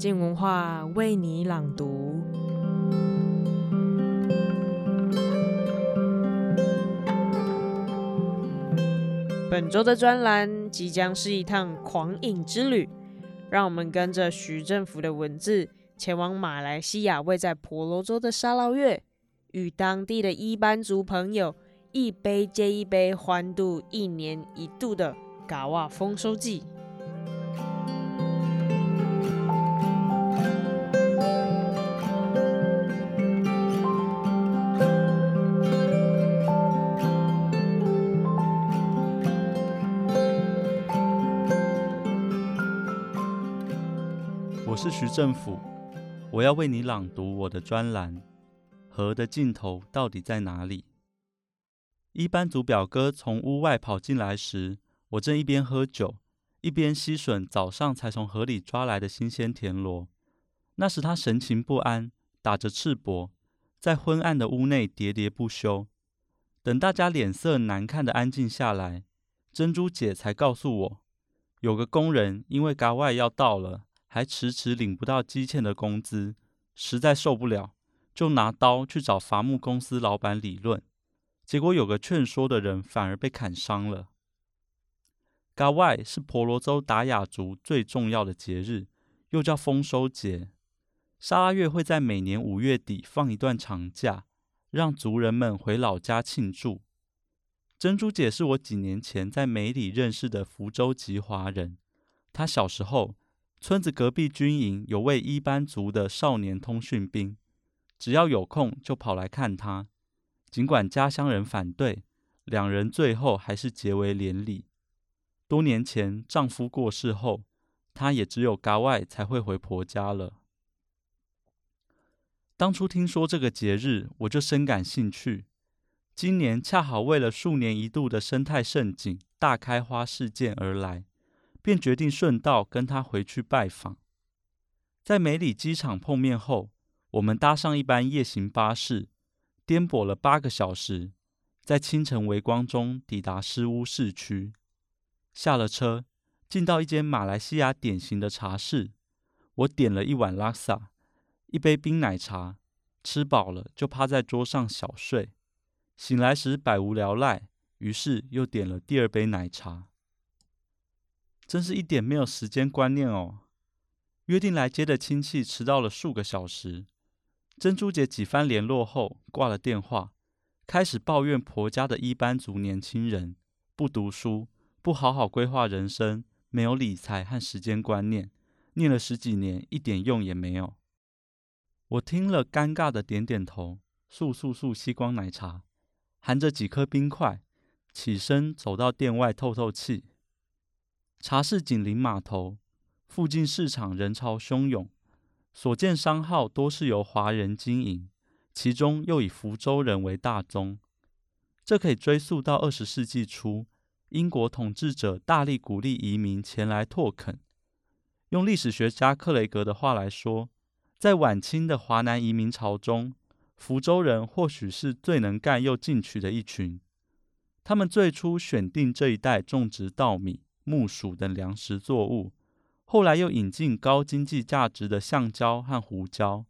静文化为你朗读。本周的专栏即将是一趟狂饮之旅，让我们跟着徐政府的文字，前往马来西亚位在婆罗洲的沙捞越，与当地的一班族朋友一杯接一杯欢度一年一度的嘎哇丰收季。我是徐政府，我要为你朗读我的专栏《河的尽头到底在哪里》。一班族表哥从屋外跑进来时，我正一边喝酒，一边吸吮早上才从河里抓来的新鲜田螺。那时他神情不安，打着赤膊，在昏暗的屋内喋喋不休。等大家脸色难看的安静下来，珍珠姐才告诉我，有个工人因为嘎外要到了。还迟迟领不到积欠的工资，实在受不了，就拿刀去找伐木公司老板理论。结果有个劝说的人反而被砍伤了。嘎哇是婆罗洲达雅族最重要的节日，又叫丰收节。沙拉月会在每年五月底放一段长假，让族人们回老家庆祝。珍珠姐是我几年前在梅里认识的福州籍华人，她小时候。村子隔壁军营有位伊班族的少年通讯兵，只要有空就跑来看他。尽管家乡人反对，两人最后还是结为连理。多年前丈夫过世后，她也只有嘎外才会回婆家了。当初听说这个节日，我就深感兴趣。今年恰好为了数年一度的生态盛景大开花事件而来。便决定顺道跟他回去拜访。在梅里机场碰面后，我们搭上一班夜行巴士，颠簸了八个小时，在清晨微光中抵达诗巫市区。下了车，进到一间马来西亚典型的茶室，我点了一碗拉萨，一杯冰奶茶，吃饱了就趴在桌上小睡。醒来时百无聊赖，于是又点了第二杯奶茶。真是一点没有时间观念哦！约定来接的亲戚迟到了数个小时，珍珠姐几番联络后挂了电话，开始抱怨婆家的一班族年轻人不读书、不好好规划人生、没有理财和时间观念，念了十几年一点用也没有。我听了尴尬的点点头，速速速吸光奶茶，含着几颗冰块，起身走到店外透透气。茶室紧邻码头，附近市场人潮汹涌，所见商号多是由华人经营，其中又以福州人为大宗。这可以追溯到二十世纪初，英国统治者大力鼓励移民前来拓垦。用历史学家克雷格的话来说，在晚清的华南移民潮中，福州人或许是最能干又进取的一群。他们最初选定这一带种植稻米。木薯等粮食作物，后来又引进高经济价值的橡胶和胡椒。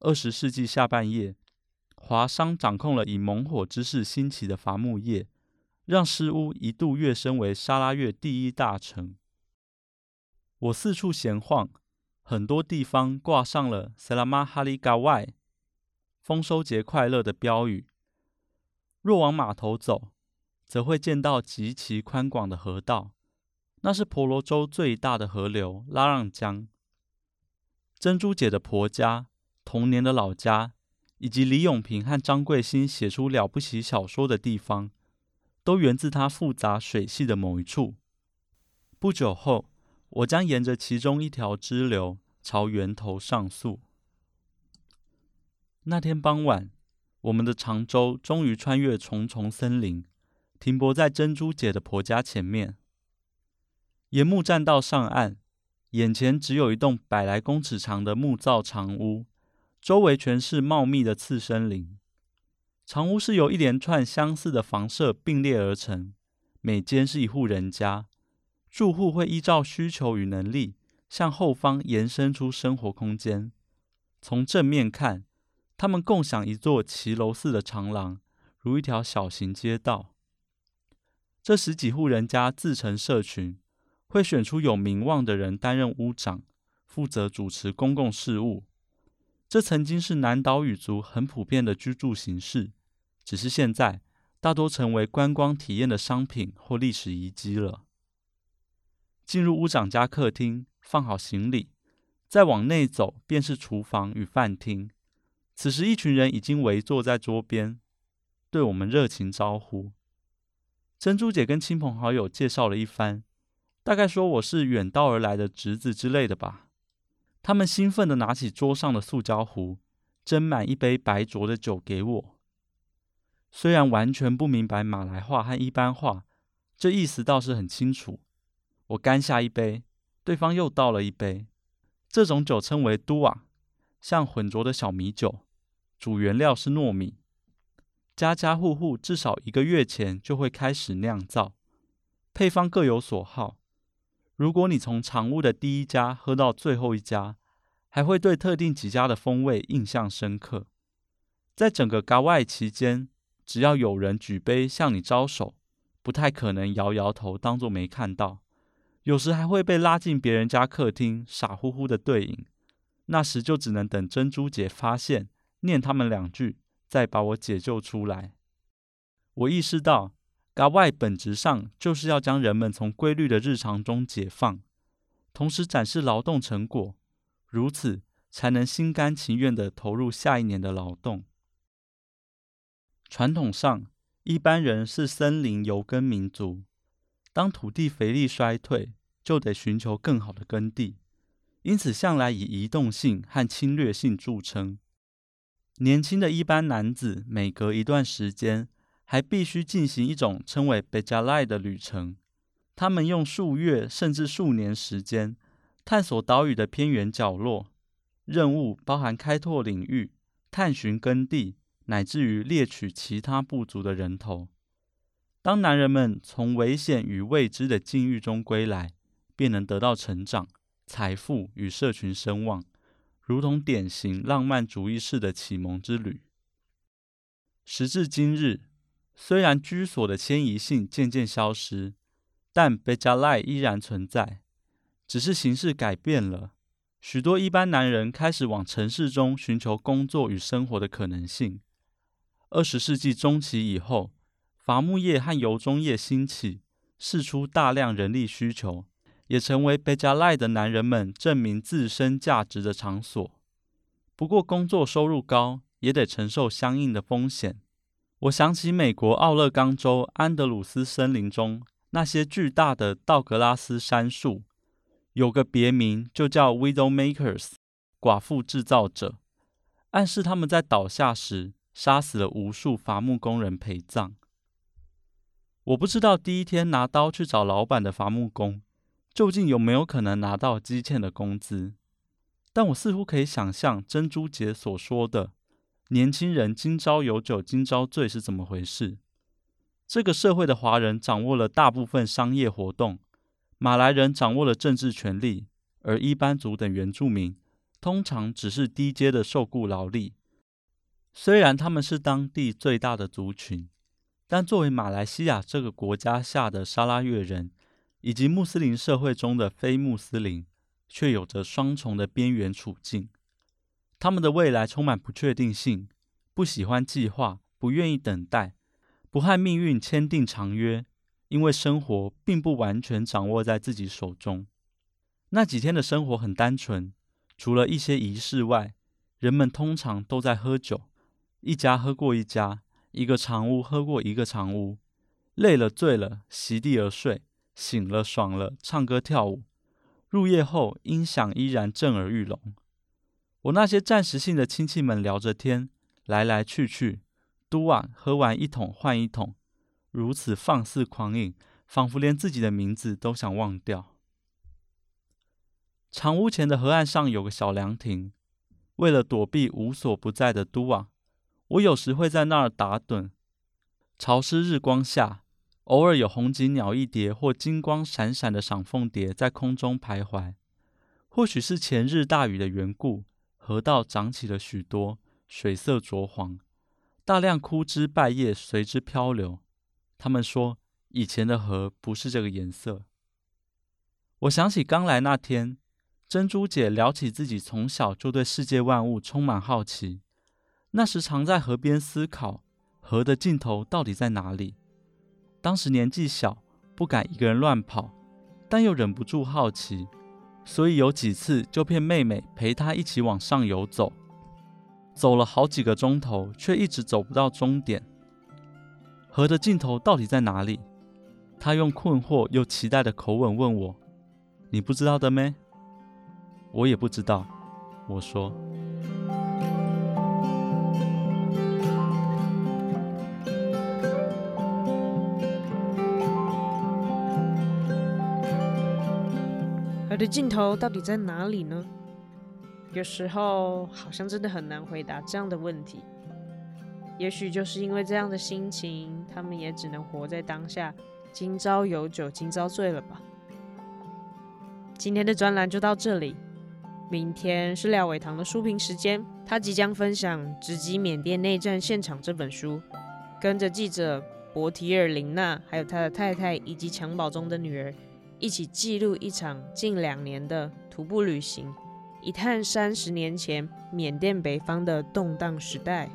二十世纪下半叶，华商掌控了以猛火之势兴起的伐木业，让诗巫一度跃升为沙拉越第一大城。我四处闲晃，很多地方挂上了 “Selama Hari g a w a i 丰收节快乐的标语。若往码头走，则会见到极其宽广的河道。那是婆罗洲最大的河流拉让江。珍珠姐的婆家、童年的老家，以及李永平和张贵兴写出了不起小说的地方，都源自它复杂水系的某一处。不久后，我将沿着其中一条支流朝源头上溯。那天傍晚，我们的长舟终于穿越重重森林，停泊在珍珠姐的婆家前面。沿木栈道上岸，眼前只有一栋百来公尺长的木造长屋，周围全是茂密的次生林。长屋是由一连串相似的房舍并列而成，每间是一户人家，住户会依照需求与能力向后方延伸出生活空间。从正面看，他们共享一座骑楼似的长廊，如一条小型街道。这十几户人家自成社群，会选出有名望的人担任屋长，负责主持公共事务。这曾经是南岛语族很普遍的居住形式，只是现在大多成为观光体验的商品或历史遗迹了。进入屋长家客厅，放好行李，再往内走便是厨房与饭厅。此时，一群人已经围坐在桌边，对我们热情招呼。珍珠姐跟亲朋好友介绍了一番，大概说我是远道而来的侄子之类的吧。他们兴奋地拿起桌上的塑胶壶，斟满一杯白浊的酒给我。虽然完全不明白马来话和一般话，这意思倒是很清楚。我干下一杯，对方又倒了一杯。这种酒称为都瓦，像浑浊的小米酒，主原料是糯米。家家户户至少一个月前就会开始酿造，配方各有所好。如果你从常屋的第一家喝到最后一家，还会对特定几家的风味印象深刻。在整个嘎外期间，只要有人举杯向你招手，不太可能摇摇头当作没看到。有时还会被拉进别人家客厅，傻乎乎的对饮。那时就只能等珍珠姐发现，念他们两句。再把我解救出来。我意识到，嘎外本质上就是要将人们从规律的日常中解放，同时展示劳动成果，如此才能心甘情愿地投入下一年的劳动。传统上，一般人是森林游耕民族，当土地肥力衰退，就得寻求更好的耕地，因此向来以移动性和侵略性著称。年轻的一般男子每隔一段时间，还必须进行一种称为 Bejali 的旅程。他们用数月甚至数年时间，探索岛屿的偏远角落。任务包含开拓领域、探寻耕地，乃至于猎取其他部族的人头。当男人们从危险与未知的境遇中归来，便能得到成长、财富与社群声望。如同典型浪漫主义式的启蒙之旅。时至今日，虽然居所的迁移性渐渐消失，但贝加莱依然存在，只是形式改变了。许多一般男人开始往城市中寻求工作与生活的可能性。二十世纪中期以后，伐木业和油棕业兴起，释出大量人力需求。也成为贝加莱的男人们证明自身价值的场所。不过，工作收入高，也得承受相应的风险。我想起美国奥勒冈州安德鲁斯森林中那些巨大的道格拉斯杉树，有个别名就叫 “Widow Makers” 寡妇制造者，暗示他们在倒下时杀死了无数伐木工人陪葬。我不知道第一天拿刀去找老板的伐木工。究竟有没有可能拿到积欠的工资？但我似乎可以想象珍珠姐所说的“年轻人今朝有酒今朝醉”是怎么回事。这个社会的华人掌握了大部分商业活动，马来人掌握了政治权力，而一般族等原住民通常只是低阶的受雇劳力。虽然他们是当地最大的族群，但作为马来西亚这个国家下的沙拉越人。以及穆斯林社会中的非穆斯林，却有着双重的边缘处境。他们的未来充满不确定性，不喜欢计划，不愿意等待，不和命运签订长约，因为生活并不完全掌握在自己手中。那几天的生活很单纯，除了一些仪式外，人们通常都在喝酒，一家喝过一家，一个长屋喝过一个长屋，累了醉了，席地而睡。醒了，爽了，唱歌跳舞。入夜后，音响依然震耳欲聋。我那些暂时性的亲戚们聊着天，来来去去，都晚喝完一桶换一桶，如此放肆狂饮，仿佛连自己的名字都想忘掉。长屋前的河岸上有个小凉亭，为了躲避无所不在的都晚，我有时会在那儿打盹。潮湿日光下。偶尔有红颈鸟一蝶或金光闪闪的赏凤蝶在空中徘徊，或许是前日大雨的缘故，河道涨起了许多，水色浊黄，大量枯枝败叶随之漂流。他们说，以前的河不是这个颜色。我想起刚来那天，珍珠姐聊起自己从小就对世界万物充满好奇，那时常在河边思考，河的尽头到底在哪里？当时年纪小，不敢一个人乱跑，但又忍不住好奇。所以有几次就骗妹妹陪她一起往上游走，走了好几个钟头，却一直走不到终点。河的尽头到底在哪里？她用困惑又期待的口吻问我：“你不知道的咩？”我也不知道，我说。我的尽头到底在哪里呢？有时候好像真的很难回答这样的问题。也许就是因为这样的心情，他们也只能活在当下，今朝有酒今朝醉了吧。今天的专栏就到这里，明天是廖伟棠的书评时间，他即将分享《直击缅甸内战现场》这本书，跟着记者博提尔林娜，还有他的太太以及襁褓中的女儿。一起记录一场近两年的徒步旅行，一探三十年前缅甸北方的动荡时代。